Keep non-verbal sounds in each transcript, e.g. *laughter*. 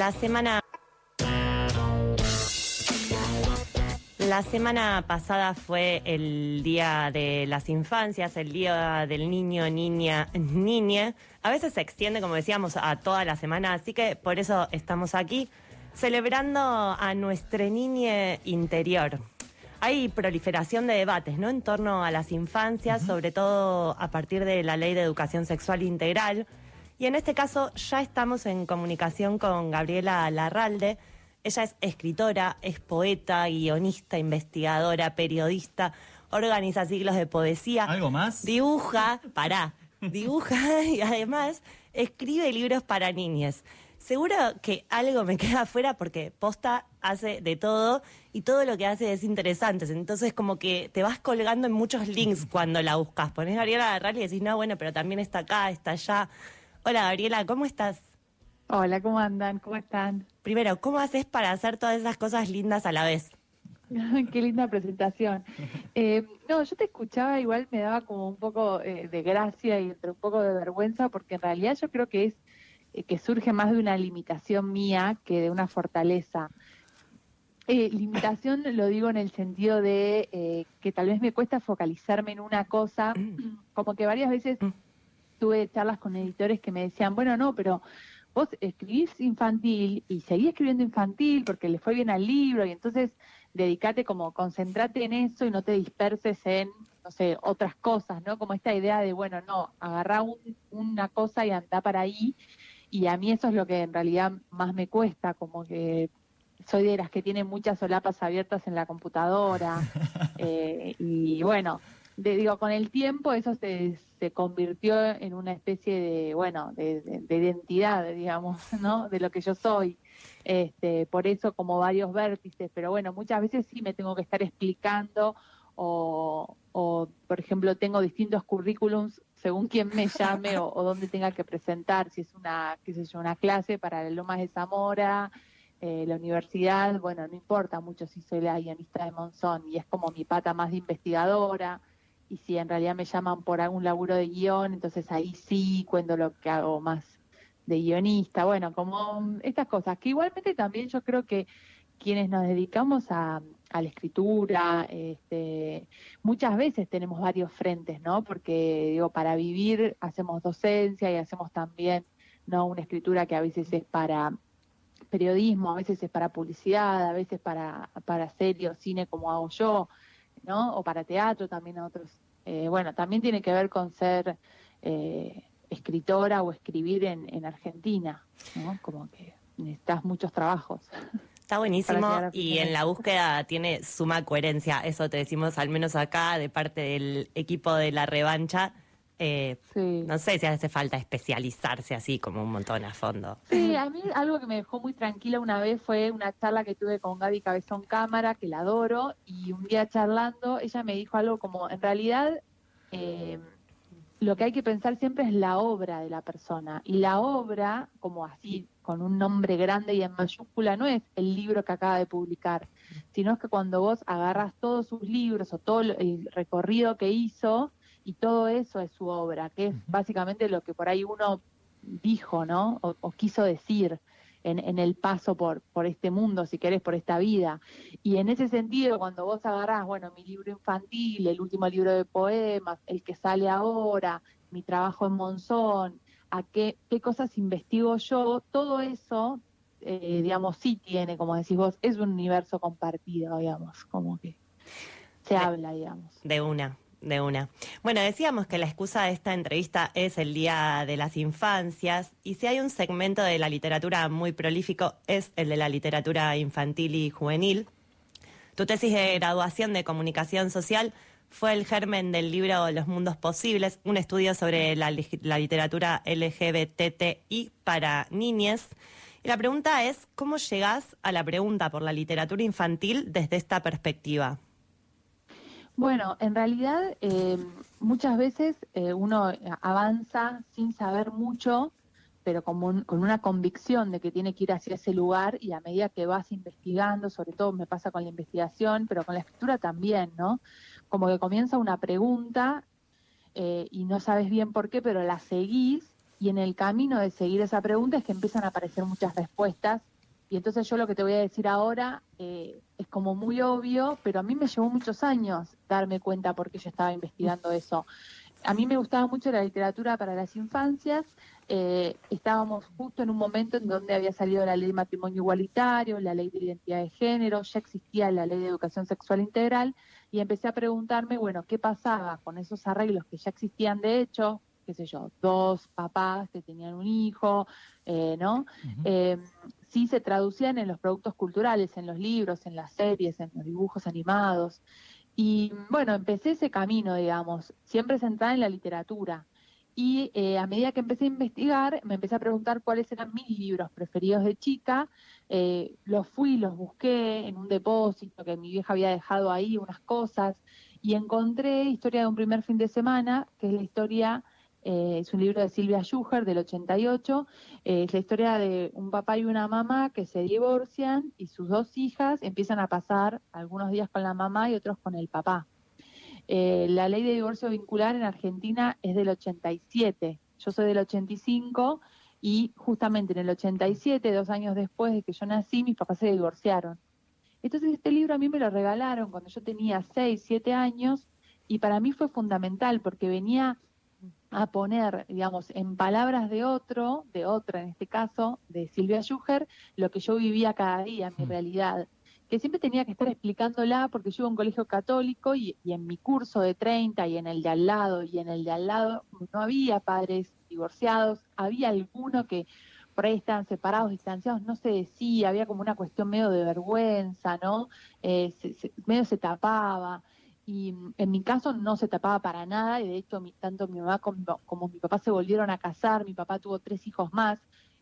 La semana La semana pasada fue el Día de las Infancias, el Día del Niño, Niña, Niñe. A veces se extiende, como decíamos, a toda la semana, así que por eso estamos aquí celebrando a nuestra niña interior. Hay proliferación de debates, ¿no? En torno a las infancias, sobre todo a partir de la Ley de Educación Sexual Integral. Y en este caso ya estamos en comunicación con Gabriela Larralde. Ella es escritora, es poeta, guionista, investigadora, periodista, organiza siglos de poesía. ¿Algo más? Dibuja, pará, dibuja *laughs* y además escribe libros para niñas. Seguro que algo me queda afuera porque Posta hace de todo y todo lo que hace es interesante. Entonces como que te vas colgando en muchos links cuando la buscas. Pones Gabriela Larralde y decís, no, bueno, pero también está acá, está allá. Hola Gabriela, ¿cómo estás? Hola, ¿cómo andan? ¿Cómo están? Primero, ¿cómo haces para hacer todas esas cosas lindas a la vez? *laughs* Qué linda presentación. *laughs* Eh, no, yo te escuchaba, igual me daba como un poco eh, de gracia y entre un poco de vergüenza, porque en realidad yo creo que es eh, que surge más de una limitación mía que de una fortaleza. limitación *laughs* lo digo en el sentido de que tal vez me cuesta focalizarme en una cosa, mm. como que varias veces mm tuve charlas con editores que me decían, bueno, no, pero vos escribís infantil y seguís escribiendo infantil porque le fue bien al libro y entonces dedicate como, concentrate en eso y no te disperses en, no sé, otras cosas, ¿no? Como esta idea de, bueno, no, agarrá una cosa y anda para ahí. Y a mí eso es lo que en realidad más me cuesta, como que soy de las que tienen muchas solapas abiertas en la computadora. *laughs* Eh, y bueno, digo, con el tiempo eso se, se convirtió en una especie de, bueno, de, identidad, digamos, *laughs* ¿no? De lo que yo soy. Este, por eso como varios vértices, pero bueno, muchas veces sí me tengo que estar explicando o, o por ejemplo, tengo distintos currículums según quién me llame o, o dónde tenga que presentar, si es una, qué sé yo, una clase para Lomas de Zamora, eh, la universidad, bueno, no importa mucho si soy la guionista de Monzón y es como mi pata más de investigadora, y si en realidad me llaman por algún laburo de guion, entonces ahí sí cuento lo que hago más de guionista, bueno, como estas cosas, que igualmente también yo creo que quienes nos dedicamos a, la escritura, este, muchas veces tenemos varios frentes, ¿no? Porque digo, para vivir hacemos docencia y hacemos también, ¿no? Una escritura que a veces es para periodismo, a veces es para publicidad, a veces para, para serie o cine como hago yo. ¿No? O para teatro también a otros. Eh, bueno, también tiene que ver con ser eh, escritora o escribir en, en Argentina, ¿no? Como que necesitas muchos trabajos. Está *laughs* buenísimo y en la búsqueda tiene suma coherencia, eso te decimos al menos acá de parte del equipo de la revancha eh, no sé si hace falta especializarse así como un montón a fondo. Sí, a mí algo que me dejó muy tranquila una vez fue una charla que tuve con Gaby Cabezón Cámara, que la adoro, y un día charlando ella me dijo algo como, en realidad eh, lo que hay que pensar siempre es la obra de la persona, y la obra, como así, con un nombre grande y en mayúscula, no es el libro que acaba de publicar, sino es que cuando vos agarras todos sus libros o todo el recorrido que hizo, y todo eso es su obra, que es básicamente lo que por ahí uno dijo, ¿no? O, quiso decir en, en, el paso por, por este mundo, si querés, por esta vida. Y en ese sentido, cuando vos agarrás, bueno, mi libro infantil, el último libro de poemas, el que sale ahora, mi trabajo en Monzón, a qué, qué cosas investigo yo, todo eso, eh, digamos, sí tiene, como decís vos, es un universo compartido, digamos, como que se habla, digamos. De una. De una. Bueno, decíamos que la excusa de esta entrevista es el Día de las Infancias y si hay un segmento de la literatura muy prolífico es el de la literatura infantil y juvenil. Tu tesis de graduación de comunicación social fue el germen del libro Los Mundos Posibles, un estudio sobre la, la literatura LGBTI para niñez. Y la pregunta es, ¿cómo llegás a la pregunta por la literatura infantil desde esta perspectiva? Bueno, en realidad eh, muchas veces eh, uno avanza sin saber mucho, pero con, con una convicción de que tiene que ir hacia ese lugar y a medida que vas investigando, sobre todo me pasa con la investigación, pero con la escritura también, ¿no? Como que comienza una pregunta eh, y no sabes bien por qué, pero la seguís y en el camino de seguir esa pregunta es que empiezan a aparecer muchas respuestas y entonces yo lo que te voy a decir ahora eh, es como muy obvio, pero a mí me llevó muchos años darme cuenta porque yo estaba investigando eso. A mí me gustaba mucho la literatura para las infancias. Eh, estábamos justo en un momento en donde había salido la ley de matrimonio igualitario, la ley de identidad de género, ya existía la ley de educación sexual integral y empecé a preguntarme, bueno, ¿qué pasaba con esos arreglos que ya existían de hecho? qué sé yo, dos papás que tenían un hijo, eh, ¿no? Eh, sí se traducían en los productos culturales, en los libros, en las series, en los dibujos animados. Y bueno, empecé ese camino, digamos, siempre centrada en la literatura. Y eh, a medida que empecé a investigar, me empecé a preguntar cuáles eran mis libros preferidos de chica. los fui, los busqué en un depósito que mi vieja había dejado ahí, unas cosas, y encontré Historia de un primer fin de semana, que es la historia eh, es un libro de Silvia Schuher del 88. Eh, es la historia de un papá y una mamá que se divorcian y sus dos hijas empiezan a pasar algunos días con la mamá y otros con el papá. Eh, la ley de divorcio vincular en Argentina es del 87. Yo soy del 85 y justamente en el 87, dos años después de que yo nací, mis papás se divorciaron. Entonces este libro a mí me lo regalaron cuando yo tenía 6, 7 años y para mí fue fundamental porque venía a poner, digamos, en palabras de otro, de otra en este caso, de Silvia Schuher, lo que yo vivía cada día, mi mm. realidad, que siempre tenía que estar explicándola porque yo iba a un colegio católico y, en mi curso de 30 y en el de al lado y en el de al lado no había padres divorciados, había alguno que por ahí estaban separados, distanciados, no se decía, había como una cuestión medio de vergüenza, ¿no? Eh, medio se tapaba y mm, en mi caso no se tapaba para nada y de hecho tanto mi mamá como, mi papá se volvieron a casar, mi papá tuvo tres hijos más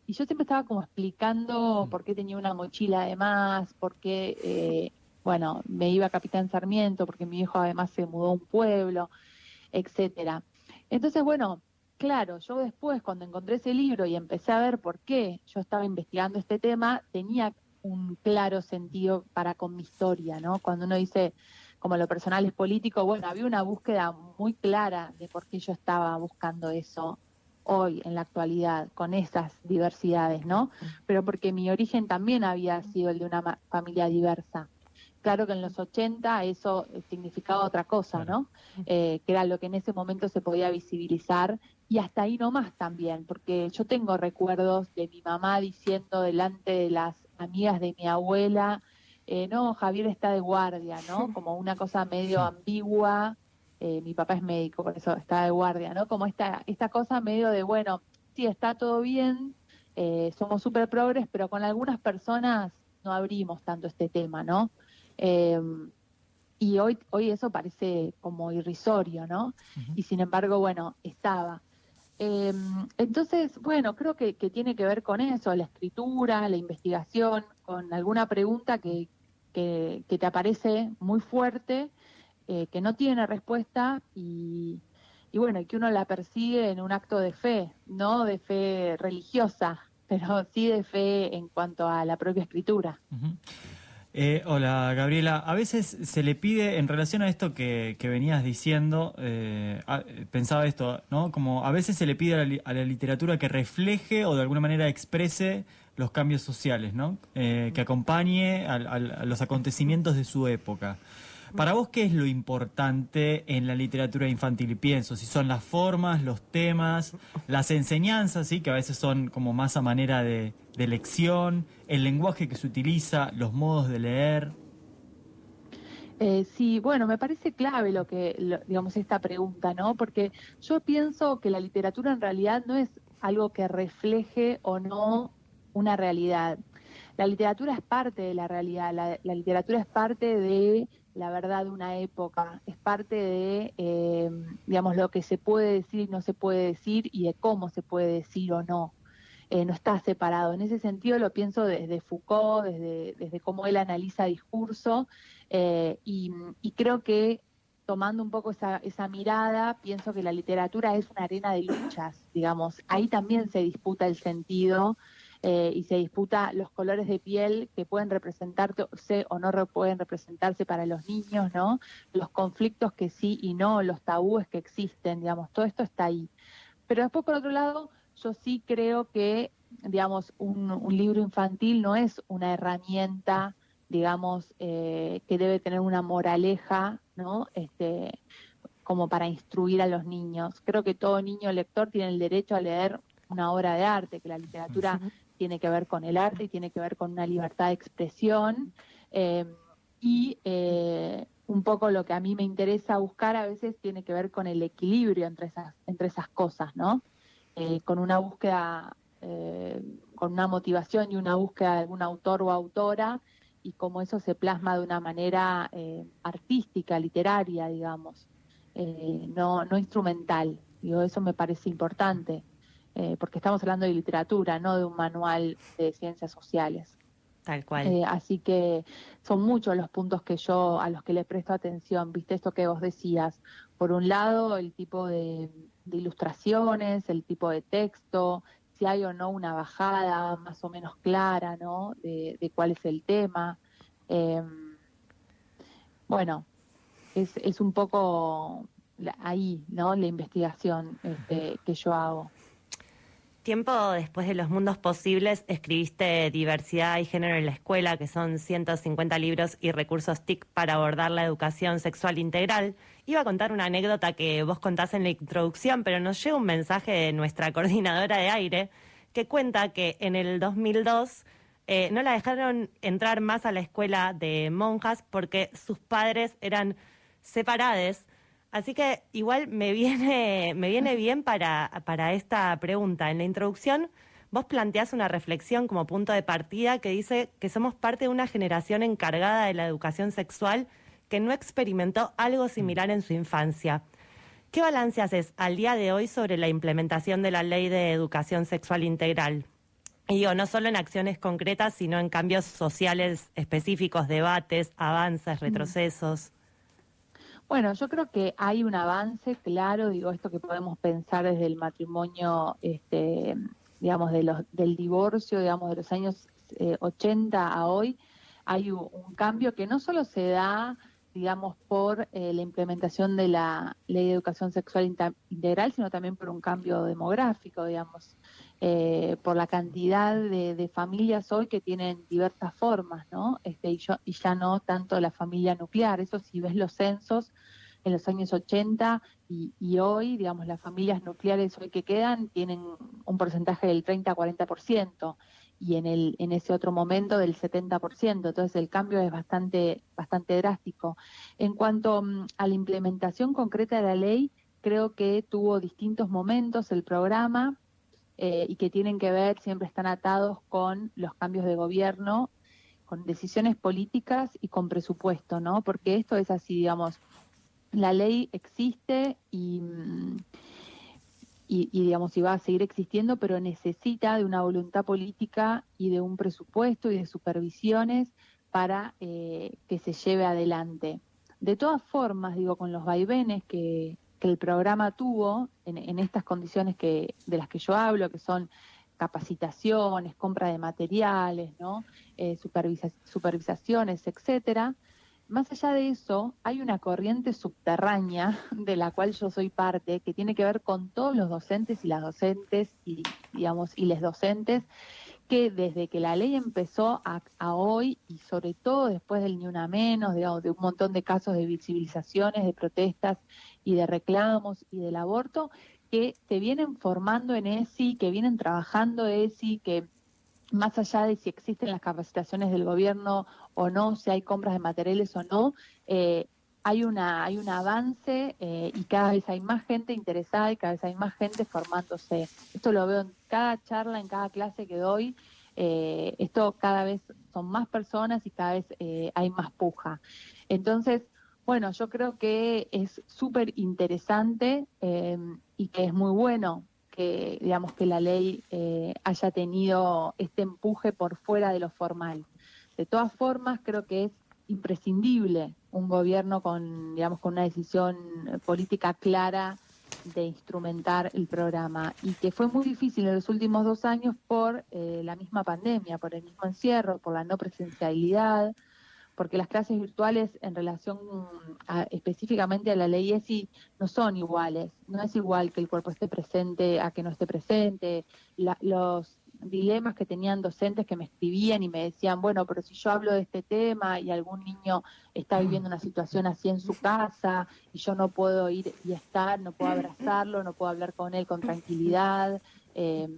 y yo siempre estaba como explicando mm. por qué tenía una mochila además, por qué, eh, bueno, me iba a Capitán Sarmiento, porque mi hijo además se mudó a un pueblo, etcétera. Entonces, bueno, claro, yo después cuando encontré ese libro y empecé a ver por qué yo estaba investigando este tema, tenía un claro sentido para con mi historia, ¿no? Cuando uno dice, como lo personal es político, bueno, había una búsqueda muy clara de por qué yo estaba buscando eso hoy, en la actualidad, con esas diversidades, ¿no? Pero porque mi origen también había sido el de una familia diversa. Claro que en los 80 eso significaba otra cosa, ¿no? Eh, que era lo que en ese momento se podía visibilizar y hasta ahí nomás también, porque yo tengo recuerdos de mi mamá diciendo delante de las amigas de mi abuela, eh, no, Javier está de guardia, ¿no? *laughs* Como una cosa medio ambigua. Eh, mi papá es médico, por eso está de guardia, ¿no? Como esta, esta cosa medio de, bueno, sí, está todo bien, eh, somos súper progres, pero con algunas personas no abrimos tanto este tema, ¿no? Em, y hoy, hoy eso parece como irrisorio, ¿no? Y sin embargo, bueno, estaba. Em, entonces, bueno, creo que, que, tiene que ver con eso, la escritura, la investigación, con alguna pregunta que, que, te aparece muy fuerte, eh, que no tiene respuesta y, y bueno, que uno la persigue en un acto de fe, no de fe religiosa, *laughs* pero sí de fe en cuanto a la propia escritura. Eh, hola Gabriela, a veces se le pide en relación a esto que, venías diciendo, eh, pensaba esto, ¿no? Como a veces se le pide a la, literatura que refleje o de alguna manera exprese los cambios sociales, ¿no? Eh, que acompañe a, los acontecimientos de su época. Para vos, ¿qué es lo importante en la literatura infantil? Y pienso, si son las formas, los temas, las enseñanzas, ¿sí? que a veces son como más a manera de, lección, el lenguaje que se utiliza, los modos de leer. Eh, sí, bueno, me parece clave lo que, digamos, esta pregunta, ¿no? Porque yo pienso que la literatura en realidad no es algo que refleje o no una realidad. La literatura es parte de la realidad, la, literatura es parte de la verdad de una época, es parte de, eh, digamos, lo que se puede decir y no se puede decir y de cómo se puede decir o no. Eh, no está separado. En ese sentido lo pienso desde Foucault, desde, desde cómo él analiza discurso eh, y, y, creo que tomando un poco esa, esa mirada, pienso que la literatura es una arena de luchas, digamos. Ahí también se disputa el sentido eh, y se disputa los colores de piel que pueden representarse o no pueden representarse para los niños, ¿no? Los conflictos que sí y no, los tabúes que existen, digamos, todo esto está ahí. Pero después, por otro lado, yo sí creo que, digamos, un, libro infantil no es una herramienta, digamos, eh, que debe tener una moraleja, ¿no? Este, como para instruir a los niños. Creo que todo niño lector tiene el derecho a leer una obra de arte, que la literatura tiene que ver con el arte y tiene que ver con una libertad de expresión. Eh, y eh, un poco lo que a mí me interesa buscar a veces tiene que ver con el equilibrio entre esas, entre esas cosas, ¿no? Eh, con una búsqueda, con una motivación y una búsqueda de algún autor o autora y cómo eso se plasma de una manera artística, literaria, digamos, no, no instrumental. Digo, eso me parece importante. Eh, porque estamos hablando de literatura, no de un manual de ciencias sociales. Tal cual. Eh, así que son muchos los puntos que yo a los que le presto atención, viste esto que vos decías. Por un lado, el tipo de, ilustraciones, el tipo de texto, si hay o no una bajada más o menos clara, ¿no? De, cuál es el tema. Em, bueno, es, es un poco ahí, ¿no? La investigación este, que yo hago tiempo después de Los Mundos Posibles escribiste Diversidad y Género en la Escuela, que son 150 libros y recursos TIC para abordar la educación sexual integral. Iba a contar una anécdota que vos contás en la introducción, pero nos llega un mensaje de nuestra *laughs* coordinadora de aire que cuenta que en el 2002 eh, no la dejaron entrar más a la escuela de monjas porque sus padres eran separados Así que igual me *laughs* viene, me viene bien para, para esta pregunta. En la introducción, vos planteás una reflexión como punto de partida que dice que somos parte de una generación encargada de la educación sexual que no experimentó algo similar en su infancia. ¿Qué balance haces al día de hoy sobre la implementación de la ley de educación sexual integral? Y digo, no solo en acciones concretas, sino en cambios sociales específicos, debates, avances, retrocesos. Bueno, yo creo que hay un avance claro, digo, esto que podemos pensar desde el matrimonio, este, digamos, de los, del divorcio, digamos, de los años 80 eh, a hoy, hay un, cambio que no solo se da, digamos, por eh, la implementación de la ley de educación sexual integral, sino también por un cambio demográfico, digamos. Eh, por la cantidad de, familias hoy que tienen diversas formas, ¿no? Este, y, y ya no tanto la familia nuclear. Eso si ves los censos en los años 80 y, y, hoy, digamos, las familias nucleares hoy que quedan tienen un porcentaje del 30 a 40% y en, el, en ese otro momento del 70%. Entonces el cambio es bastante, bastante drástico. En cuanto mm, a la implementación concreta de la ley, creo que tuvo distintos momentos el programa. Eh, y que tienen que ver, siempre están atados con los cambios de gobierno, con decisiones políticas y con presupuesto, ¿no? Porque esto es así, digamos, la ley existe y, mm, y, digamos, y va a seguir existiendo, pero necesita de una voluntad política y de un presupuesto y de supervisiones para eh, que se lleve adelante. De todas formas, digo, con los vaivenes que, que el programa tuvo en, estas condiciones que, de las que yo hablo, que son capacitaciones, compra de materiales, ¿no? Eh, supervisaciones, etcétera. Más allá de eso, hay una corriente subterránea *laughs* de la cual yo soy parte, que tiene que ver con todos los docentes y las docentes y, digamos, y les docentes, que desde que la ley empezó a, hoy y sobre todo después del ni una menos, digamos, de un montón de casos de visibilizaciones, de protestas y de reclamos y del aborto, que se vienen formando en ESI, que vienen trabajando ESI, que más allá de si existen las capacitaciones del gobierno o no, si hay compras de materiales o no, eh, hay una hay un avance eh, y cada vez hay más gente interesada y cada vez hay más gente formándose. Esto lo veo en cada charla, en cada clase que doy. Eh, esto cada vez son más personas y cada vez eh, hay más puja. Entonces, bueno, yo creo que es súper interesante y que es muy bueno que, digamos, que la ley haya tenido este empuje por fuera de lo formal. De todas formas, creo que es imprescindible un gobierno con, digamos, con una decisión política clara de instrumentar el programa y que fue muy difícil en los últimos dos años por eh, la misma pandemia, por el mismo encierro, por la no presencialidad, porque las clases virtuales en relación específicamente a la ley ESI no son iguales. No es igual que el cuerpo esté presente a que no esté presente. los dilemas que tenían docentes que me escribían y me decían, bueno, pero si yo hablo de este tema y algún niño está viviendo una situación así en su casa y yo no puedo ir y estar, no puedo abrazarlo, no puedo hablar con él con tranquilidad, eh,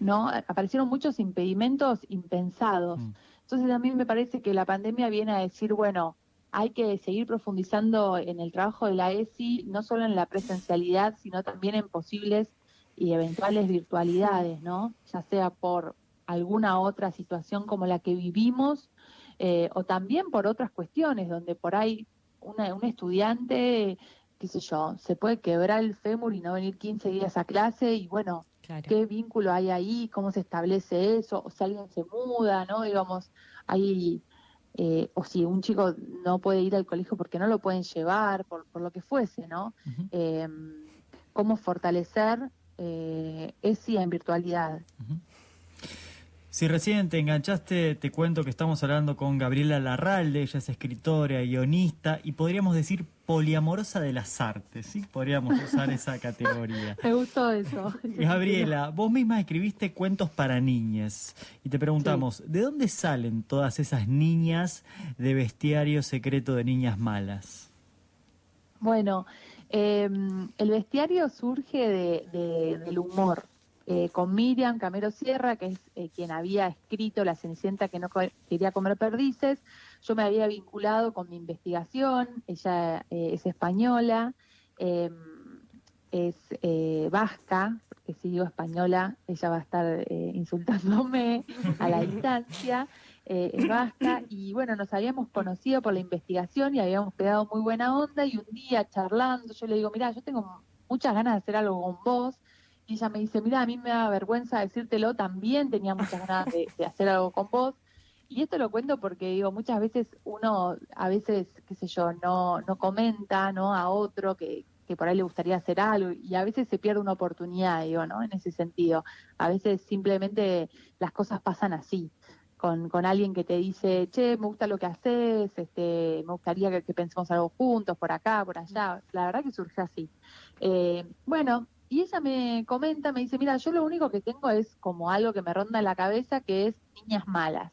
¿no? Aparecieron muchos impedimentos impensados. Mm. Entonces a mí me parece que la pandemia viene a decir, bueno, hay que seguir profundizando en el trabajo de la ESI, no solo en la presencialidad, sino también en posibles y eventuales virtualidades, ¿no? Ya sea por alguna otra situación como la que vivimos eh, o también por otras cuestiones donde por ahí una, un estudiante, qué sé yo, se puede quebrar el fémur y no venir 15 días a clase y bueno, qué vínculo hay ahí, cómo se establece eso, o si alguien se muda, ¿no? Digamos, hay... Eh, o si un chico no puede ir al colegio porque no lo pueden llevar, por, por lo que fuese, ¿no? eh, cómo fortalecer eh, es en virtualidad. Si recién te enganchaste, te cuento que estamos hablando con Gabriela Larralde, ella es escritora, guionista y podríamos decir poliamorosa de las artes, ¿sí? Podríamos usar esa categoría. *laughs* Me gustó eso. *laughs* Gabriela, vos misma escribiste cuentos para niñas y te preguntamos, ¿de dónde salen todas esas niñas de bestiario secreto de niñas malas? Bueno, eh, el bestiario surge de, del humor. Eh, con Miriam Camero Sierra, que es eh, quien había escrito La Cenicienta que no quería comer perdices, yo me había vinculado con mi investigación, ella eh, es española, em, es vasca, porque si digo española, ella va a estar insultándome a la *laughs* distancia eh, vasca, y bueno, nos habíamos conocido por la investigación y habíamos quedado muy buena onda y un día charlando, yo le digo, mira, yo tengo muchas ganas de hacer algo con vos, y ella me dice, mira, a mí me da vergüenza decírtelo, también tenía muchas ganas de, hacer algo con vos, y esto lo cuento porque digo, muchas veces uno, a veces, qué sé yo, no, no comenta, ¿no? A otro que, que por ahí le gustaría hacer algo y a veces se pierde una oportunidad, digo, ¿no? En ese sentido. A veces simplemente las cosas pasan así con, con, alguien que te dice, che, me gusta lo que haces, este, me gustaría que, pensemos algo juntos, por acá, por allá. La verdad que surge así. Eh, bueno, y ella me comenta, me dice, mira, yo lo único que tengo es como algo que me ronda en la cabeza, que es niñas malas.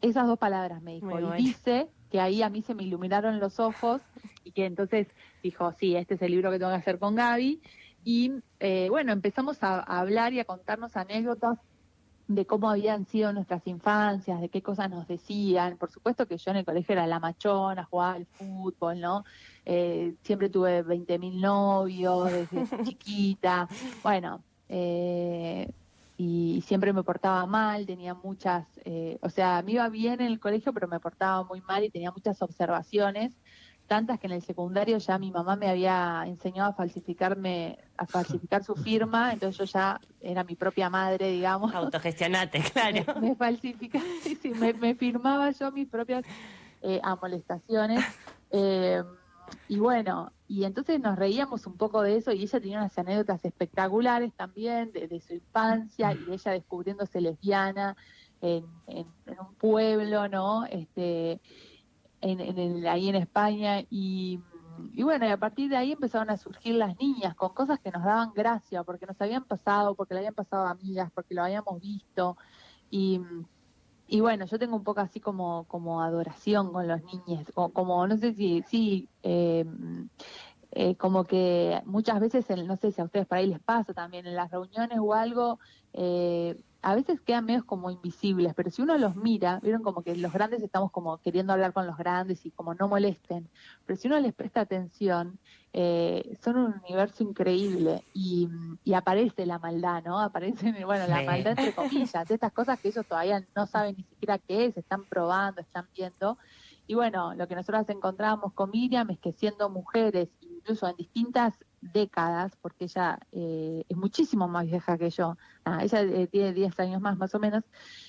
Esas dos palabras me dijo. y dice que ahí a mí se me iluminaron los ojos y que entonces dijo, sí, este es el libro que tengo que hacer con Gaby. Y eh, bueno, empezamos a hablar y a contarnos anécdotas de cómo habían sido nuestras infancias, de qué cosas nos decían. Por supuesto que yo en el colegio era la machona, jugaba al fútbol, ¿no? Eh, siempre tuve 20.000 novios desde *laughs* chiquita. Bueno, eh, y siempre me portaba mal, tenía muchas, eh, o sea, me iba bien en el colegio, pero me portaba muy mal y tenía muchas observaciones tantas que en el secundario ya mi mamá me había enseñado a falsificarme, a falsificar su firma, entonces yo ya era mi propia madre, digamos. Autogestionate, *laughs* claro. Me, falsificaba, *laughs* sí, sí, me, firmaba yo mis propias eh, amolestaciones. Eh, y bueno, y entonces nos reíamos un poco de eso y ella tenía unas anécdotas espectaculares también de, su infancia y de ella descubriéndose lesbiana en, en, en un pueblo, ¿no? Este, en, ahí en España y, bueno, y a partir de ahí empezaron a surgir las niñas con cosas que nos daban gracia, porque nos habían pasado, porque le habían pasado a amigas, porque lo habíamos visto. Y, y bueno, yo tengo un poco así como, como adoración con los niños, como, como no sé si, sí, eh, eh, como que muchas veces, no sé si a ustedes por ahí les pasa también en las reuniones o algo, eh, a veces quedan medios como invisibles, pero si uno los mira, vieron como que los grandes estamos como queriendo hablar con los grandes y como no molesten, pero si uno les presta atención, eh, son un universo increíble y, aparece la maldad, ¿no? Aparece, *laughs* bueno, la maldad entre *laughs* comillas, de estas cosas que ellos todavía no saben ni siquiera qué es, están probando, están viendo. Y bueno, lo que nosotros encontramos con Miriam es que siendo mujeres, incluso en distintas décadas, porque ella eh, es muchísimo más vieja que yo, ah, ella eh, tiene 10 años más más o menos,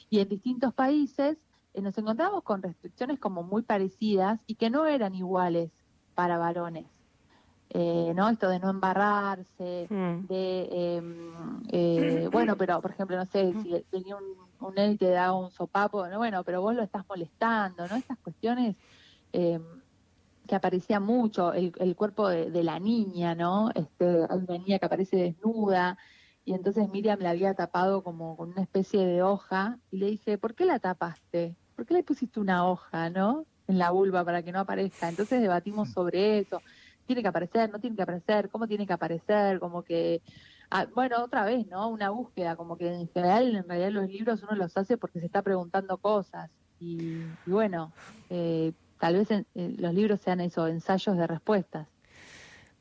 y en distintos países eh, nos encontramos con restricciones como muy parecidas y que no eran iguales para varones. eh, ¿no? Esto de no embarrarse, Mm. de, em, eh, bueno, pero por ejemplo, no sé, si tenía un, un él y te da un sopapo, no, bueno, pero vos lo estás molestando, ¿no? Estas cuestiones em, que aparecía mucho, el, el cuerpo de, de la niña, ¿no? Este, hay una niña que aparece desnuda, y entonces Miriam la había tapado como con una especie de hoja, y le dije, ¿por qué la tapaste? ¿Por qué le pusiste una hoja, no? En la vulva para que no aparezca. Entonces debatimos sobre eso. Tiene que aparecer, no tiene que aparecer, cómo tiene que aparecer, como que, ah, bueno, otra vez, ¿no? Una búsqueda, como que en general, en realidad los libros uno los hace porque se está preguntando cosas. Y, y bueno, eh, tal vez en- eh, los libros sean eso, ensayos de respuestas.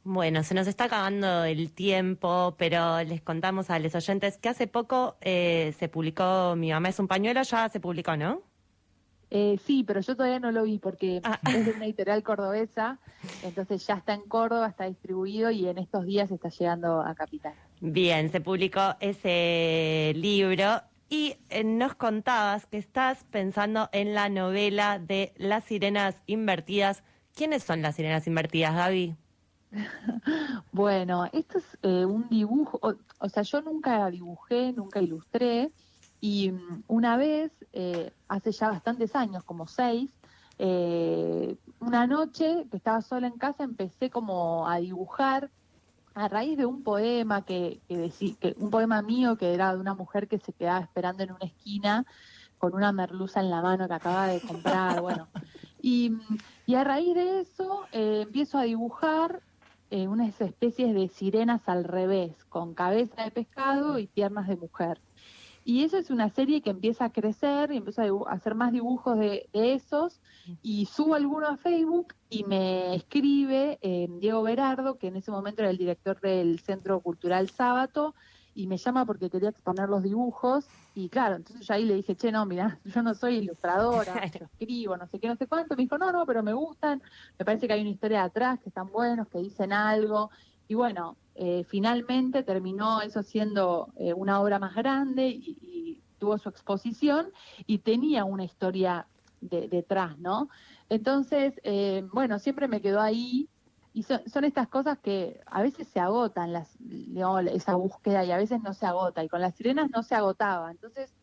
Bueno, se nos está acabando el tiempo, pero les contamos a los oyentes que hace poco eh, se publicó Mi mamá es un pañuelo, ya se publicó, ¿no? Eh, sí, pero yo todavía no lo vi porque Ah. es de una editorial cordobesa, entonces ya está en Córdoba, está distribuido y en estos días está llegando a Capital. Bien, se publicó ese libro y eh, nos contabas que estás pensando en la novela de Las Sirenas Invertidas. ¿Quiénes son las Sirenas Invertidas, Gaby? *laughs* Bueno, esto es eh, un dibujo, o, sea, yo nunca dibujé, nunca ilustré, y mm, una vez, eh, hace ya bastantes años, como seis, una noche que estaba sola en casa, empecé como a dibujar a raíz de un poema que, que, decí- que- un poema mío que era de una mujer que se quedaba esperando en una esquina con una merluza en la mano que acababa de comprar, bueno. Y, y a raíz de eso eh, empiezo a dibujar eh, unas especies de sirenas al revés, con cabeza de pescado y piernas de mujer. Y eso es una serie que empieza a crecer y empiezo a, hacer más dibujos de, de esos y subo alguno a Facebook y me escribe eh, Diego Berardo, que en ese momento era el director del Centro Cultural Sábato, y me llama porque quería exponer los dibujos y claro, entonces yo ahí le dije, che, no, mira, *laughs* yo no soy ilustradora, yo escribo, no sé qué, no sé cuánto, me dijo, no, no, pero me gustan, me parece que hay una historia de atrás, que están buenos, que dicen algo, y bueno, eh, finalmente terminó eso siendo eh, una obra más grande y, tuvo su exposición y tenía una historia de- detrás, ¿no? Entonces, eh, bueno, siempre me quedó ahí y son, son estas cosas que a veces se agotan, las, digamos, esa búsqueda y a veces no se agota y con las sirenas no se agotaba. Entonces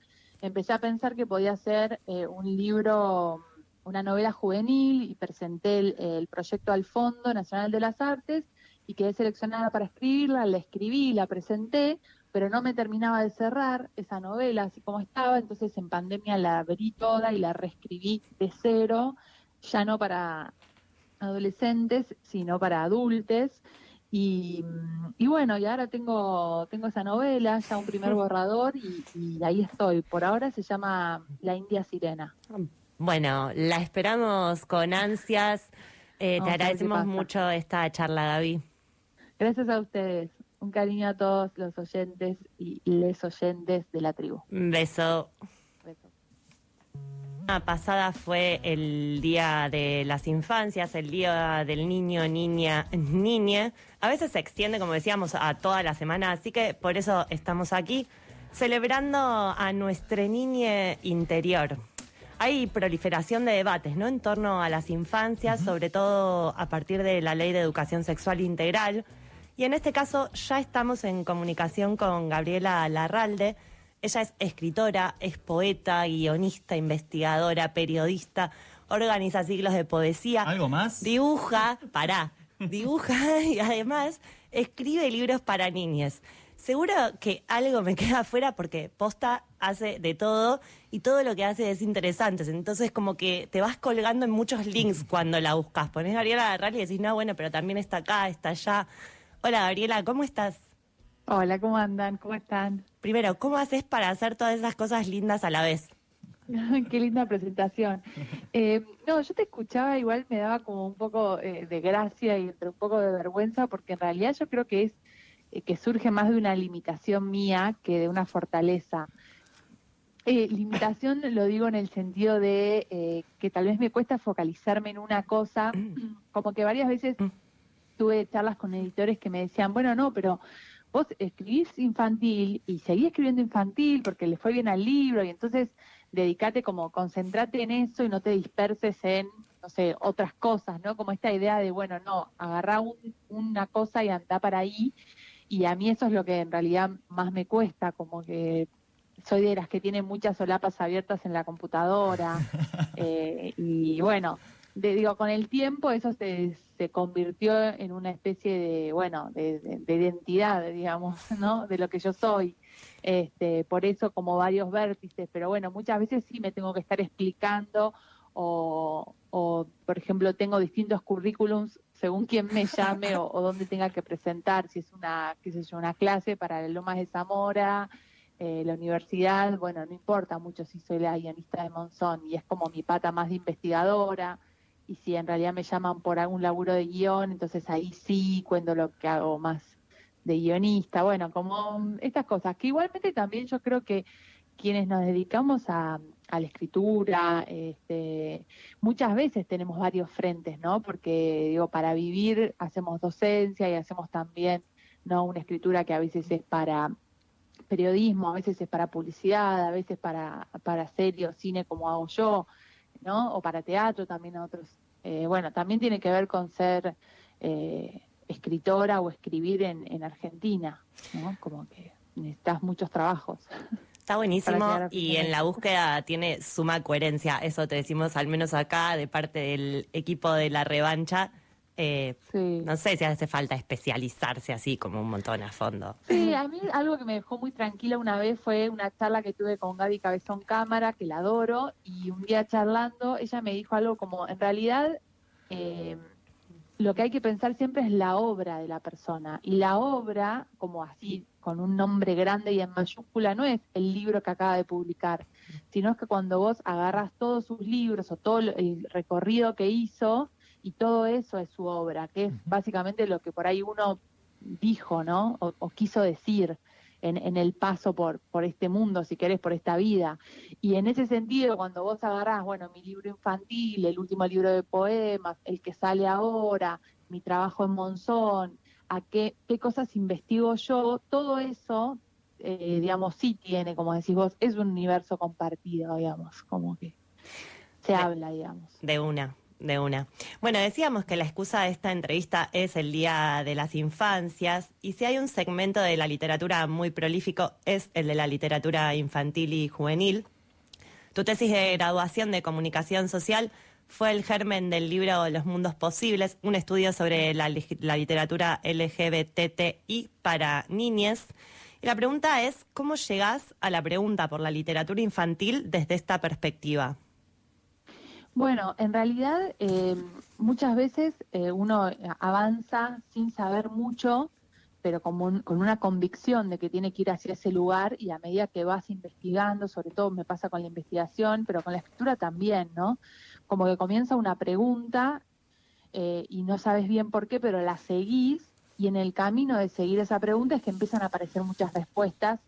empecé a pensar que podía ser un libro, una novela juvenil y presenté el proyecto al Fondo Nacional de las Artes y quedé seleccionada para escribirla, la escribí, la presenté, pero no me terminaba de cerrar esa novela así como estaba, entonces en pandemia la abrí toda y la reescribí de cero, ya no para adolescentes, sino para adultos. Y, y bueno, y ahora tengo, tengo esa novela, ya un primer borrador y, y ahí estoy. Por ahora se llama La India Sirena. Bueno, la esperamos con ansias. Eh, te agradecemos mucho esta charla, Gaby. Gracias a ustedes. Un cariño a todos los oyentes y les oyentes de la tribu. Un beso. Besos. La pasada fue el Día de las Infancias, el Día del Niño, Niña, Niñe. A veces se extiende, como decíamos, a toda la semana, así que por eso estamos aquí celebrando a nuestra niña interior. Hay proliferación de debates, ¿no? En torno a las infancias, sobre todo a partir de la Ley de Educación Sexual Integral. Y en este caso ya estamos en comunicación con Gabriela Larralde. Ella es escritora, es poeta, guionista, investigadora, periodista, organiza siglos de poesía. ¿Algo más? Dibuja, pará, dibuja *laughs* y además escribe libros para niñas. Seguro que algo me queda afuera porque Posta hace de todo y todo lo que hace es interesante. Entonces como que te vas colgando en muchos links cuando la buscas. Pones Gabriela Larral y decís, no, bueno, pero también está acá, está allá. Hola Gabriela, ¿cómo estás? Hola, ¿cómo andan? ¿Cómo están? Primero, ¿cómo haces para hacer todas esas cosas lindas a la vez? *laughs* Qué linda presentación. *laughs* Eh, no, yo te escuchaba, igual me daba como un poco eh, de gracia y entre un poco de vergüenza, porque en realidad yo creo que es eh, que surge más de una limitación mía que de una fortaleza. Eh, limitación *laughs* lo digo en el sentido de que tal vez me cuesta focalizarme en una cosa, como que varias veces tuve charlas con editores que me decían, bueno, no, pero vos escribís infantil y seguís escribiendo infantil porque le fue bien al libro y entonces dedicate como, concentrate en eso y no te disperses en no sé, otras cosas, ¿no? Como esta idea de, bueno, no, agarrar una cosa y anda para ahí. Y a mí eso es lo que en realidad más me cuesta, como que soy de las que tienen muchas solapas abiertas en la computadora. *laughs* Eh, y bueno, digo, con el tiempo eso se, se convirtió en una especie de, bueno, de, identidad, digamos, *laughs* ¿no? De lo que yo soy. Este, por eso como varios vértices, pero bueno, muchas veces sí me tengo que estar explicando o, o por ejemplo, tengo distintos currículums según quién me llame o, o dónde tenga que presentar, si es una, qué sé yo, una clase para Lomas de Zamora, eh, la universidad, bueno, no importa mucho si soy la guionista de Monzón y es como mi pata más de investigadora y si en realidad me llaman por algún laburo de guion, entonces ahí sí cuento lo que hago más de guionista, bueno, como estas cosas, que igualmente también yo creo que quienes nos dedicamos a, a la escritura, este, muchas veces tenemos varios frentes, ¿no? Porque digo, para vivir hacemos docencia y hacemos también no una escritura que a veces es para periodismo, a veces es para publicidad, a veces para, para serie o cine como hago yo, ¿no? O para teatro también otros. Eh, bueno, también tiene que ver con ser eh, escritora o escribir en, en Argentina, ¿no? Como que necesitas muchos trabajos. Está *laughs* buenísimo y en la búsqueda tiene suma coherencia, eso te decimos al menos acá de parte del equipo de la revancha, eh, no sé si hace falta especializarse así como un montón a fondo. Sí, a mí algo que me dejó muy tranquila una vez fue una charla que tuve con Gaby Cabezón Cámara, que la adoro, y un día charlando ella me dijo algo como, en realidad eh, lo que hay que pensar siempre es la obra de la persona, y la obra, como así, con un nombre grande y en mayúscula, no es el libro que acaba de publicar, sino es que cuando vos agarras todos sus libros o todo el recorrido que hizo, y todo eso es su obra, que es básicamente lo que por ahí uno dijo, ¿no? O, quiso decir en, en, el paso por, por este mundo, si querés, por esta vida. Y en ese sentido, cuando vos agarrás, bueno, mi libro infantil, el último libro de poemas, el que sale ahora, mi trabajo en Monzón, a qué, qué cosas investigo yo, todo eso, eh, digamos, sí tiene, como decís vos, es un universo compartido, digamos, como que se habla, digamos. De una, de una. Bueno, decíamos que la excusa de esta entrevista es el Día de las Infancias y si hay un segmento de la literatura muy prolífico es el de la literatura infantil y juvenil. Tu tesis de graduación de comunicación social fue el germen del libro Los Mundos Posibles, un estudio sobre la, la literatura LGBTI para niñez. Y la pregunta es, ¿cómo llegás a la pregunta por la literatura infantil desde esta perspectiva? Bueno, en realidad eh, muchas veces eh, uno avanza sin saber mucho, pero con, con una convicción de que tiene que ir hacia ese lugar y a medida que vas investigando, sobre todo me pasa con la investigación, pero con la escritura también, ¿no? Como que comienza una pregunta eh, y no sabes bien por qué, pero la seguís y en el camino de seguir esa pregunta es que empiezan a aparecer muchas respuestas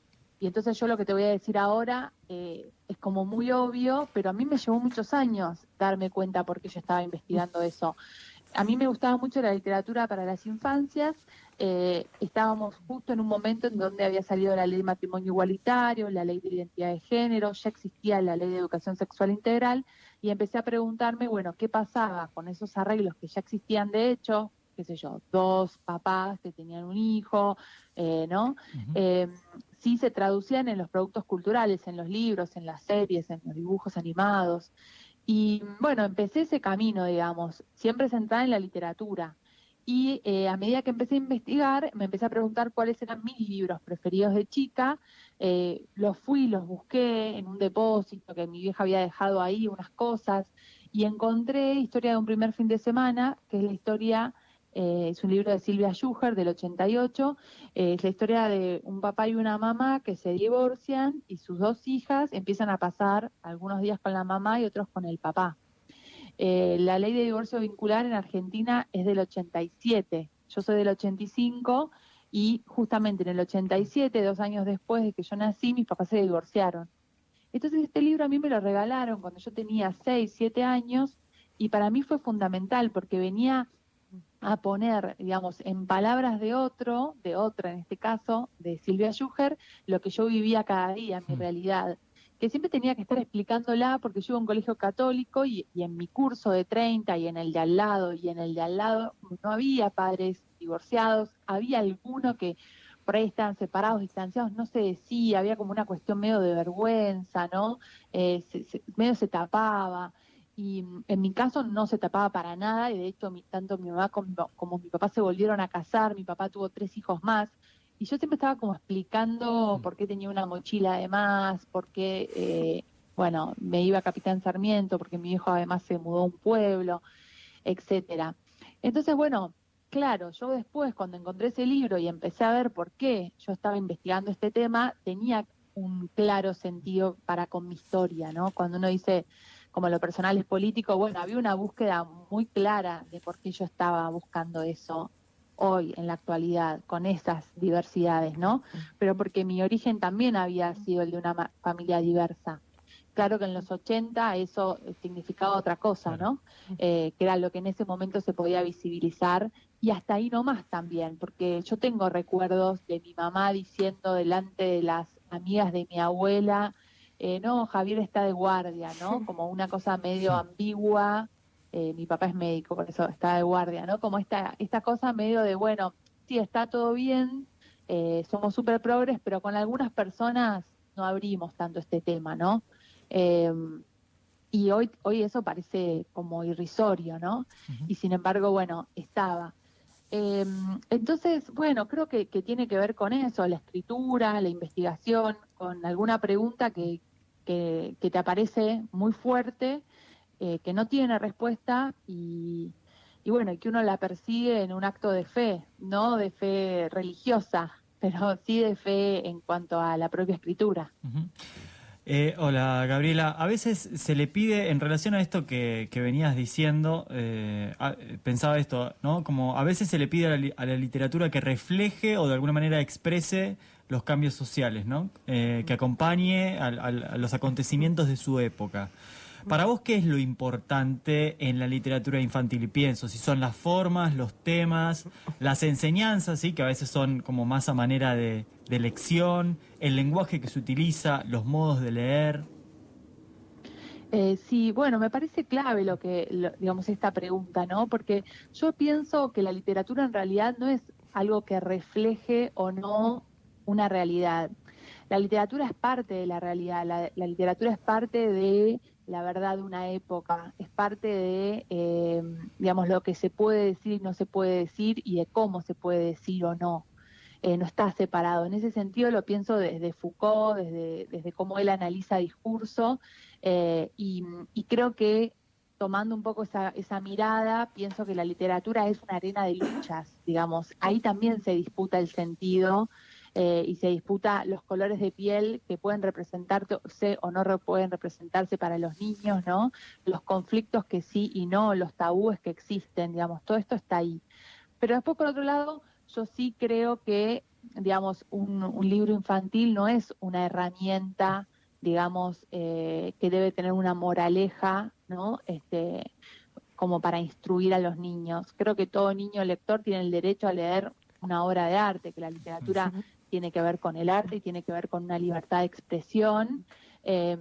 y entonces yo lo que te voy a decir ahora eh, es como muy obvio, pero a mí me llevó muchos años darme cuenta porque yo estaba investigando eso. A mí me gustaba mucho la literatura para las infancias. Eh, estábamos justo en un momento en donde había salido la ley de matrimonio igualitario, la ley de identidad de género, ya existía la ley de educación sexual integral y empecé a preguntarme, bueno, ¿qué pasaba con esos arreglos que ya existían de hecho? qué sé yo, dos papás que tenían un hijo, eh, ¿no? Sí se traducían en los productos culturales, en los libros, en las series, en los dibujos animados. Y bueno, empecé ese camino, digamos, siempre centrada en la literatura. Y eh, a medida que empecé a investigar, me empecé a preguntar cuáles eran mis libros preferidos de chica. Eh, los fui, los busqué en un depósito que mi vieja había dejado ahí, unas cosas, y encontré Historia de un primer fin de semana, que es la historia eh, es un libro de Silvia Schuher del 88. Eh, es la historia de un papá y una mamá que se divorcian y sus dos hijas empiezan a pasar algunos días con la mamá y otros con el papá. Eh, la ley de divorcio vincular en Argentina es del 87. Yo soy del 85 y justamente en el 87, dos años después de que yo nací, mis papás se divorciaron. Entonces este libro a mí me lo regalaron cuando yo tenía 6, 7 años y para mí fue fundamental porque venía a poner, digamos, en palabras de otro, de otra en este caso, de Silvia Schuher, lo que yo vivía cada día, mi hmm. realidad, que siempre tenía que estar explicándola porque yo iba a un colegio católico y, en mi curso de 30 y en el de al lado y en el de al lado no había padres divorciados, había alguno que por ahí estaban separados, distanciados, no se decía, había como una cuestión medio de vergüenza, ¿no? Eh, medio se tapaba. Y en mi caso no se tapaba para nada, y de hecho tanto mi mamá como, como mi papá se volvieron a casar, mi papá tuvo tres hijos más, y yo siempre estaba como explicando mm. por qué tenía una mochila además, por qué, eh, bueno, me iba a Capitán Sarmiento, porque mi hijo además se mudó a un pueblo, etcétera. Entonces, bueno, claro, yo después cuando encontré ese libro y empecé a ver por qué yo estaba investigando este tema, tenía un claro sentido para con mi historia, ¿no? Cuando uno dice como lo personal es político, bueno, había una búsqueda muy clara de por qué yo estaba buscando eso hoy, en la actualidad, con esas diversidades, ¿no? Pero porque mi origen también había sido el de una familia diversa. Claro que en los 80 eso significaba otra cosa, ¿no? Eh, que era lo que en ese momento se podía visibilizar y hasta ahí nomás también, porque yo tengo recuerdos de mi mamá diciendo delante de las amigas de mi abuela, eh, no, Javier está de guardia, ¿no? Como una cosa medio ambigua, eh, mi papá es médico, por eso está de guardia, ¿no? Como esta, esta cosa medio de, bueno, sí, está todo bien, eh, somos súper progres, pero con algunas personas no abrimos tanto este tema, ¿no? Em, y hoy, hoy eso parece como irrisorio, ¿no? Y sin embargo, bueno, estaba. Em, entonces, bueno, creo que, tiene que ver con eso, la escritura, la investigación, con alguna pregunta que, que, te aparece muy fuerte eh, que no tiene respuesta y, y bueno, que uno la persigue en un acto de fe, no de fe religiosa, *laughs* pero sí de fe en cuanto a la propia escritura. Eh, hola Gabriela, a veces se le pide en relación a esto que, venías diciendo, eh, pensaba esto, ¿no? Como a veces se le pide a la, literatura que refleje o de alguna manera exprese los cambios sociales, ¿no? que acompañe a, los acontecimientos de su época. Para vos, ¿qué es lo importante en la literatura infantil? Y pienso, si son las formas, los temas, las enseñanzas, ¿sí? que a veces son como más a manera de, lección, el lenguaje que se utiliza, los modos de leer. Eh, sí, bueno, me parece clave lo que, digamos, esta pregunta, ¿no? Porque yo pienso que la literatura en realidad no es algo que refleje o no una realidad. La literatura es parte de la realidad, la literatura es parte de la verdad de una época, es parte de, eh, digamos, lo que se puede decir y no se puede decir y de cómo se puede decir o no. Eh, no está separado. En ese sentido lo pienso desde Foucault, desde, desde cómo él analiza discurso eh, y, y, creo que tomando un poco esa, esa mirada, pienso que la literatura es una arena de luchas, digamos. Ahí también se disputa el sentido eh, y se disputa los colores de piel que pueden representarse o no pueden representarse para los niños, ¿no? Los conflictos que sí y no, los tabúes que existen, digamos, todo esto está ahí. Pero después, por otro lado, yo sí creo que, digamos, un, libro infantil no es una herramienta, digamos, eh, que debe tener una moraleja, ¿no? Este, como para instruir a los niños. Creo que todo niño lector tiene el derecho a leer una obra de arte, que la literatura tiene que ver con el arte y tiene que ver con una libertad de expresión. Eh,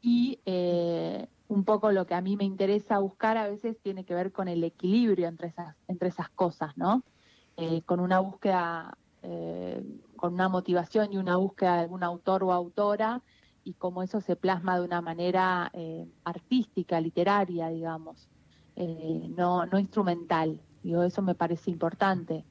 y eh, un poco lo que a mí me interesa buscar a veces tiene que ver con el equilibrio entre esas, entre esas cosas, ¿no? Eh, con una búsqueda, con una motivación y una búsqueda de algún autor o autora y cómo eso se plasma de una manera artística, literaria, digamos, no, no instrumental. Digo, eso me parece importante.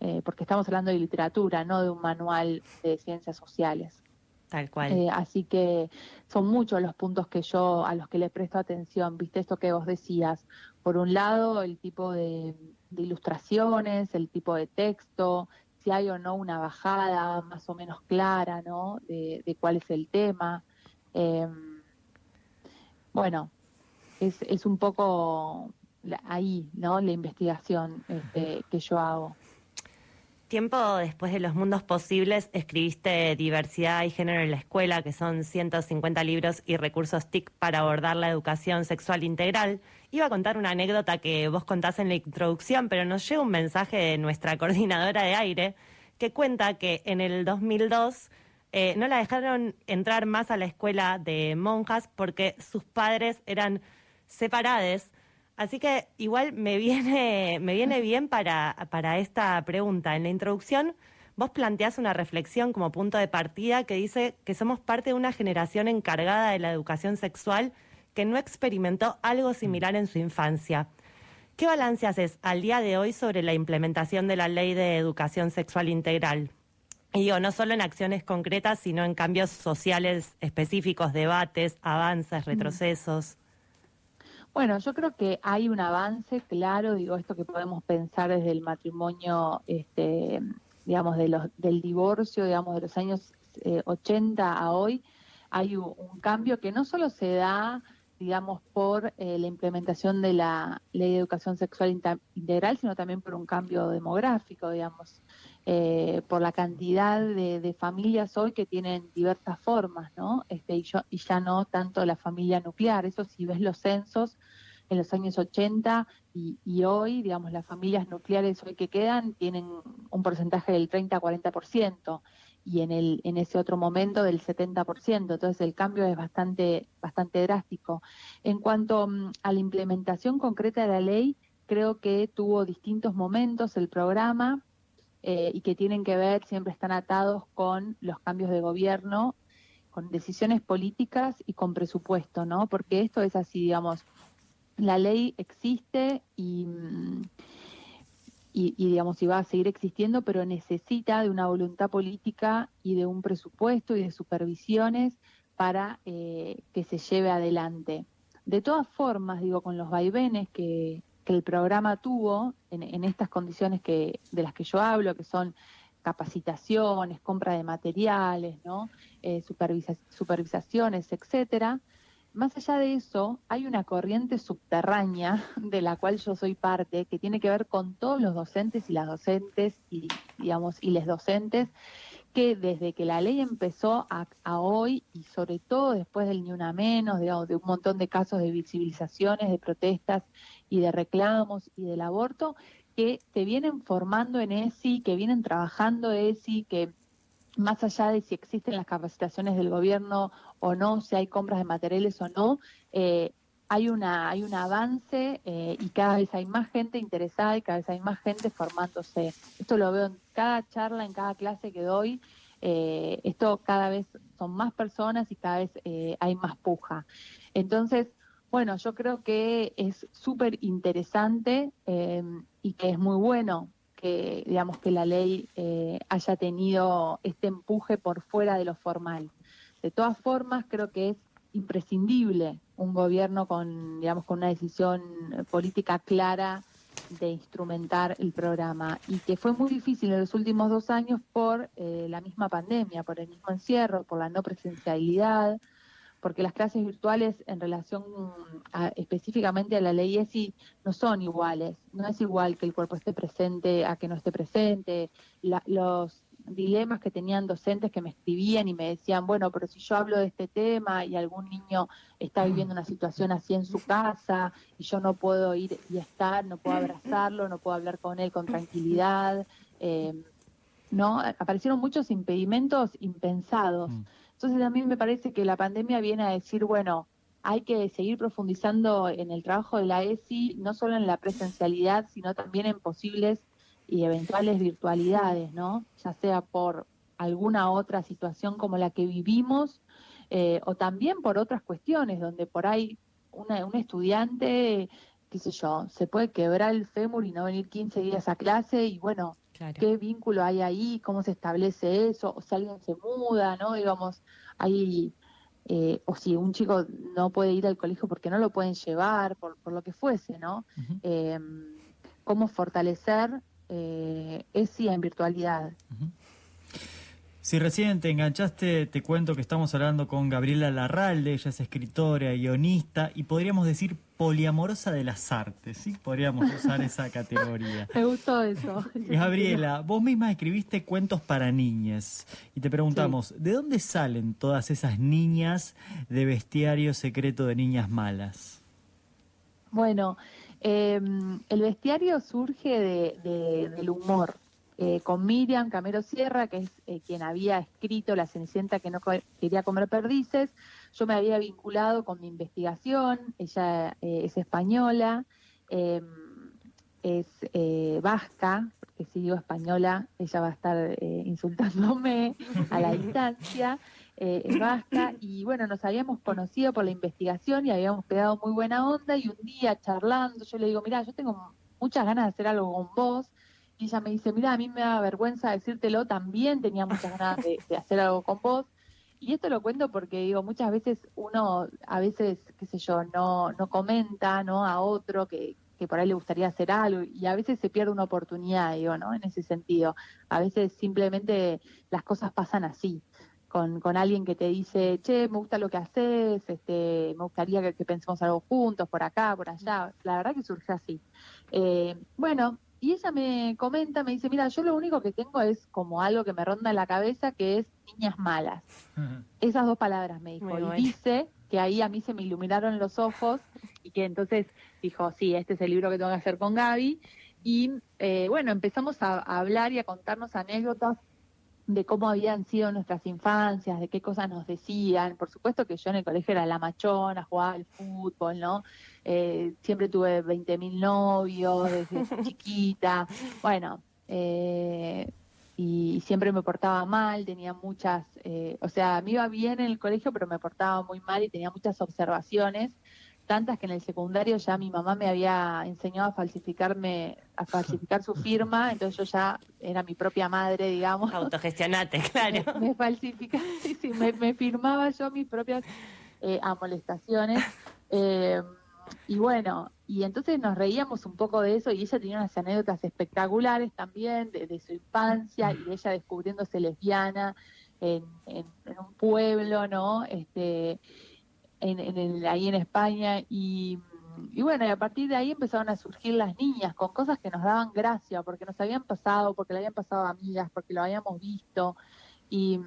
Eh, porque estamos hablando de literatura, no de un manual de ciencias sociales. Tal cual. Eh, así que son muchos los puntos que yo a los que le presto atención. Viste esto que vos decías. Por un lado, el tipo de, ilustraciones, el tipo de texto, si hay o no una bajada más o menos clara, ¿no? De, cuál es el tema. Em, bueno, es, es un poco ahí, ¿no? La investigación este, que yo hago. Tiempo después de Los Mundos Posibles, escribiste Diversidad y Género en la Escuela, que son 150 libros y recursos TIC para abordar la educación sexual integral. Iba a contar una anécdota que vos contás en la introducción, pero nos llega un mensaje de nuestra coordinadora de aire que cuenta que en el 2002 eh, no la dejaron entrar más a la escuela de monjas porque sus padres eran separados. Así que igual me viene, me viene bien para, para esta pregunta. En la introducción vos planteás una reflexión como punto de partida que dice que somos parte de una generación encargada de la educación sexual que no experimentó algo similar en su infancia. ¿Qué balance haces al día de hoy sobre la implementación de la ley de educación sexual integral? Y digo, no solo en acciones concretas, sino en cambios sociales específicos, debates, avances, mm. retrocesos. Bueno, yo creo que hay un avance claro, digo, esto que podemos pensar desde el matrimonio, este, digamos, de los, del divorcio, digamos, de los años 80 eh, a hoy, hay un, cambio que no solo se da digamos, por eh, la implementación de la ley de educación sexual integral, sino también por un cambio demográfico, digamos, eh, por la cantidad de, familias hoy que tienen diversas formas, ¿no? Este, y, y ya no tanto la familia nuclear. Eso si ves los censos en los años 80 y, y hoy, digamos, las familias nucleares hoy que quedan tienen un porcentaje del 30-40% y en, el, en ese otro momento del 70%. Entonces el cambio es bastante, bastante drástico. En cuanto mm, a la implementación concreta de la ley, creo que tuvo distintos momentos el programa eh, y que tienen que ver, siempre están atados con los cambios de gobierno, con decisiones políticas y con presupuesto, ¿no? Porque esto es así, digamos, la ley existe y... Mm, y, digamos, y va a seguir existiendo, pero necesita de una voluntad política y de un presupuesto y de supervisiones para eh, que se lleve adelante. De todas formas, digo, con los vaivenes que, el programa tuvo en, estas condiciones que, de las que yo hablo, que son capacitaciones, compra de materiales, ¿no? Eh, supervisaciones, etcétera, más allá de eso, hay una corriente subterránea *laughs* de la cual yo soy parte, que tiene que ver con todos los docentes y las docentes y, digamos, y les docentes, que desde que la ley empezó a, hoy y sobre todo después del ni una menos, digamos, de un montón de casos de visibilizaciones, de protestas y de reclamos y del aborto, que se vienen formando en ESI, que vienen trabajando ESI, que más allá de si existen las capacitaciones del gobierno o no, si hay compras de materiales o no, eh, hay una hay un avance eh, y cada vez hay más gente interesada y cada vez hay más gente formándose. Esto lo veo en cada charla, en cada clase que doy. Eh, esto cada vez son más personas y cada vez hay más puja. Entonces, bueno, yo creo que es súper interesante y que es muy bueno que digamos que la ley haya tenido este empuje por fuera de lo formal. De todas formas, creo que es imprescindible un gobierno con, digamos, con una decisión política clara de instrumentar el programa y que fue muy difícil en los últimos dos años por eh, la misma pandemia, por el mismo encierro, por la no presencialidad, porque las clases virtuales en relación específicamente a la ley ESI no son iguales, no es igual que el cuerpo esté presente a que no esté presente, los dilemas que tenían docentes que me escribían y me decían, bueno, pero si yo hablo de este tema y algún niño está viviendo una situación así en su casa y yo no puedo ir y estar, no puedo abrazarlo, no puedo hablar con él con tranquilidad, eh, ¿no? Aparecieron muchos impedimentos impensados. Mm. Entonces a mí me parece que la pandemia viene a decir, bueno, hay que seguir profundizando en el trabajo de la ESI, no solo en la presencialidad, sino también en posibles y eventuales virtualidades, ¿no? Ya sea por alguna otra situación como la que vivimos eh, o también por otras cuestiones donde por ahí una, un estudiante, qué sé yo, se puede quebrar el fémur y no venir 15 días a clase y bueno, qué vínculo hay ahí, cómo se establece eso, o si alguien se muda, ¿no? Digamos, hay... Eh, o si un chico no puede ir al colegio porque no lo pueden llevar, por, por lo que fuese, ¿no? eh, cómo fortalecer eh, es sí en virtualidad. Si recién te enganchaste, te cuento que estamos hablando con Gabriela Larralde, ella es escritora, guionista y podríamos decir poliamorosa de las artes, ¿sí? Podríamos usar esa *laughs* categoría. Me gustó eso. *laughs* Gabriela, vos misma escribiste cuentos para niñas y te preguntamos, ¿de dónde salen todas esas niñas de bestiario secreto de niñas malas? Bueno, eh, el bestiario surge de, del humor. eh, con Miriam Camero Sierra, que es eh, quien había escrito La Cenicienta que no quería comer perdices. Yo me había vinculado con mi investigación, ella eh, es española, em, es vasca, porque si digo española, ella va a estar insultándome a la *laughs* distancia. Es vasca y bueno, nos habíamos conocido por la investigación y habíamos pegado muy buena onda y un día charlando yo le digo, mira, yo tengo muchas ganas de hacer algo con vos, y ella me dice, mira, a mí me da vergüenza decírtelo, también tenía muchas ganas de, hacer algo con vos. Y esto lo cuento porque digo, muchas veces uno, a veces, qué sé yo, no, no comenta, ¿no? A otro que, que por ahí le gustaría hacer algo y a veces se pierde una oportunidad, digo, ¿no? En ese sentido. A veces simplemente las cosas pasan así. Con, con alguien que te dice, che, me gusta lo que haces, este, me gustaría que, que pensemos algo juntos, por acá, por allá. La verdad que surge así. Eh, bueno, y ella me comenta, me dice, mira, yo lo único que tengo es como algo que me ronda en la cabeza, que es niñas malas. Esas dos palabras me dijo. Y dice que ahí a mí se me iluminaron los ojos y que entonces dijo, sí, este es el libro que tengo que hacer con Gaby. Y eh, bueno, empezamos a, hablar y a contarnos anécdotas de cómo habían sido nuestras infancias, de qué cosas nos decían. Por supuesto que yo en el colegio era la machona, jugaba al fútbol, ¿no? Eh, siempre tuve 20.000 novios desde *laughs* chiquita. Bueno, eh, y siempre me portaba mal, tenía muchas, eh, o sea, me iba bien en el colegio, pero me portaba muy mal y tenía muchas observaciones tantas que en el secundario ya mi mamá me había enseñado a falsificarme, a falsificar su firma, entonces yo ya era mi propia madre, digamos. Autogestionate, *laughs* claro. Me, falsificaba, *laughs* sí, me, firmaba yo mis propias eh, amolestaciones. Eh, y bueno, y entonces nos reíamos un poco de eso y ella tenía unas anécdotas espectaculares también de, su infancia y de ella descubriéndose lesbiana en, en, en un pueblo, ¿no? Este, en, ahí en España y, bueno, y a partir de ahí empezaron a surgir las niñas con cosas que nos daban gracia, porque nos habían pasado, porque le habían pasado a amigas, porque lo habíamos visto. Y,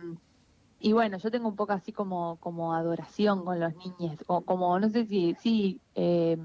y bueno, yo tengo un poco así como, como adoración con los niños, o como, no sé si, sí, eh,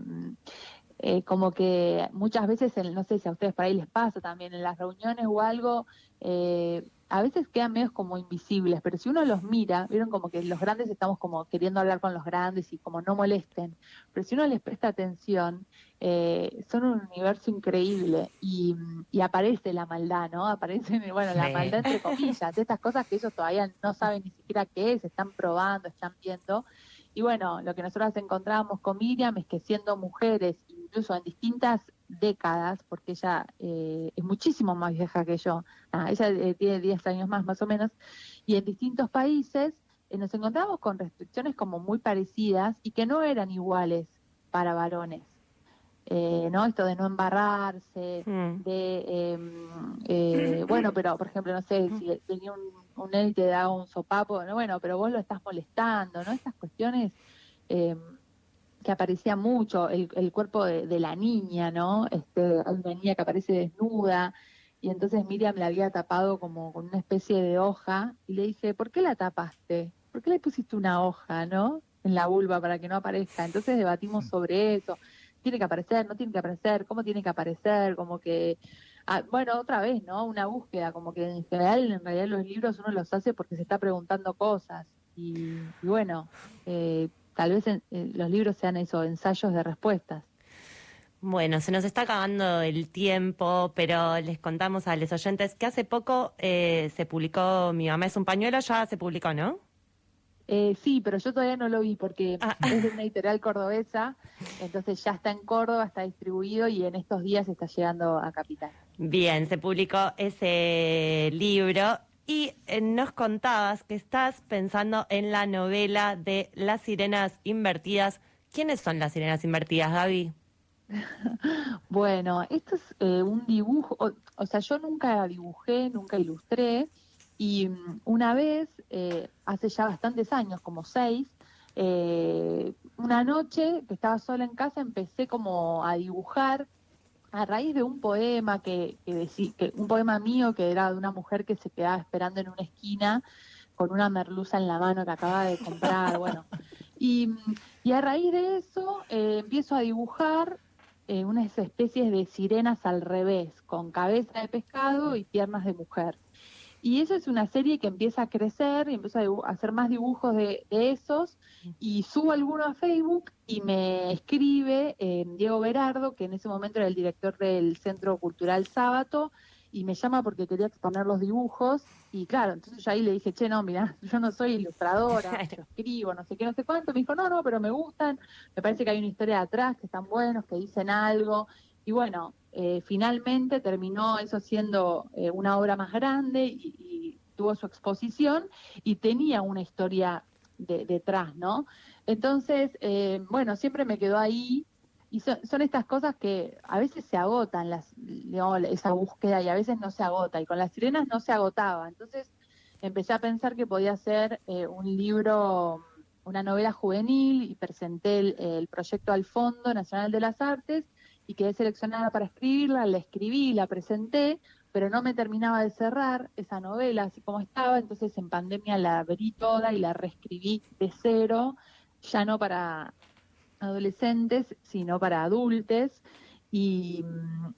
eh, como que muchas veces, no sé si a ustedes por ahí les pasa también, en las reuniones o algo, eh, a veces quedan medios como invisibles, pero si uno los mira, vieron como que los grandes estamos como queriendo hablar con los grandes y como no molesten, pero si uno les presta atención, eh, son un universo increíble y, aparece la maldad, ¿no? Aparece, *laughs* bueno, la maldad entre *laughs* comillas, de estas cosas que ellos todavía no saben ni siquiera qué es, están probando, están viendo. Y bueno, lo que nosotros encontrábamos con Miriam es que siendo mujeres, incluso en distintas décadas, porque ella eh, es muchísimo más vieja que yo, ah, ella eh, tiene 10 años más más o menos, y en distintos países eh, nos encontramos con restricciones como muy parecidas y que no eran iguales para varones. ¿no? Esto de no embarrarse, mm. de, em, bueno, pero por ejemplo, no sé, si tenía un, un él te da un sopapo, ¿no? bueno, pero vos lo estás molestando, ¿no? Estas cuestiones em, que aparecía mucho, el, el cuerpo de, la niña, ¿no? Este, hay una niña que aparece desnuda y entonces Miriam la había tapado como con una especie de hoja y le dice, ¿por qué la tapaste? ¿Por qué le pusiste una hoja, ¿no? En la vulva para que no aparezca. Entonces debatimos sobre eso. ¿Tiene que aparecer? ¿No tiene que aparecer? ¿Cómo tiene que aparecer? Como que ah, bueno, otra vez, ¿no? Una búsqueda, como que en general, en realidad los libros uno los hace porque se está preguntando cosas. Y, y bueno, eh, tal vez los libros sean eso, ensayos de respuestas. Bueno, se nos está acabando el tiempo, pero les contamos a los oyentes que hace poco eh, se publicó Mi mamá es un pañuelo, ya se publicó, ¿no? Eh, sí, pero yo todavía no lo vi porque ah. *laughs* es de una editorial cordobesa, entonces ya está en Córdoba, está distribuido y en estos días está llegando a Capital. Bien, se publicó ese libro y eh, nos contabas que estás pensando en la novela de Las Sirenas Invertidas. ¿Quiénes son las Sirenas Invertidas, Gaby? *laughs* bueno, esto es eh, un dibujo, o, sea, yo nunca dibujé, nunca ilustré, y mm, una vez, eh, hace ya bastantes años, como seis, una noche que estaba sola en casa, empecé como a dibujar a raíz de un poema que, que, un poema mío que era de una mujer que se quedaba esperando en una esquina con una merluza en la mano que acaba de comprar, *laughs* bueno. Y, a raíz de eso eh, empiezo a dibujar eh, unas especies de sirenas al revés, con cabeza de pescado y piernas de mujer. Y eso es una serie que empieza a crecer y empieza a, hacer más dibujos de, esos. Y subo alguno a Facebook y me escribe eh, Diego Berardo, que en ese momento era el director del Centro Cultural Sábato, y me llama porque quería exponer los dibujos. Y claro, entonces yo ahí le dije, che, no, mira, *laughs* yo no soy ilustradora, *laughs* yo escribo, no sé qué, no sé cuánto, me dijo, no, no, pero me gustan, me parece que hay una historia atrás, que están buenos, que dicen algo, y bueno, eh, finalmente terminó eso siendo eh, una obra más grande y, tuvo su exposición y tenía una historia detrás, ¿no? Entonces, eh, bueno, siempre me quedó ahí y son, estas cosas que a veces se agotan, las, esa búsqueda, y a veces no se agota. Y con las sirenas no se agotaba. Entonces empecé a pensar que podía ser un libro, una novela juvenil, y presenté el, proyecto al Fondo Nacional de las Artes y quedé seleccionada para escribirla, la escribí, la presenté, pero no me terminaba de cerrar esa novela así como estaba, entonces en pandemia la abrí toda y la reescribí de cero, ya no para adolescentes, sino para adultos. Y,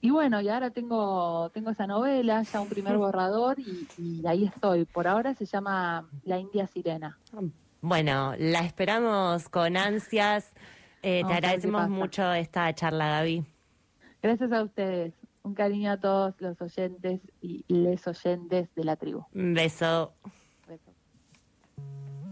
bueno, y ahora tengo, tengo esa novela, ya un primer *laughs* borrador y, ahí estoy. Por ahora se llama La India Sirena. Bueno, la esperamos con ansias. Eh, te agradecemos mucho esta charla, Gaby. Gracias a ustedes. Un cariño a todos los oyentes y les oyentes de la tribu. Un beso.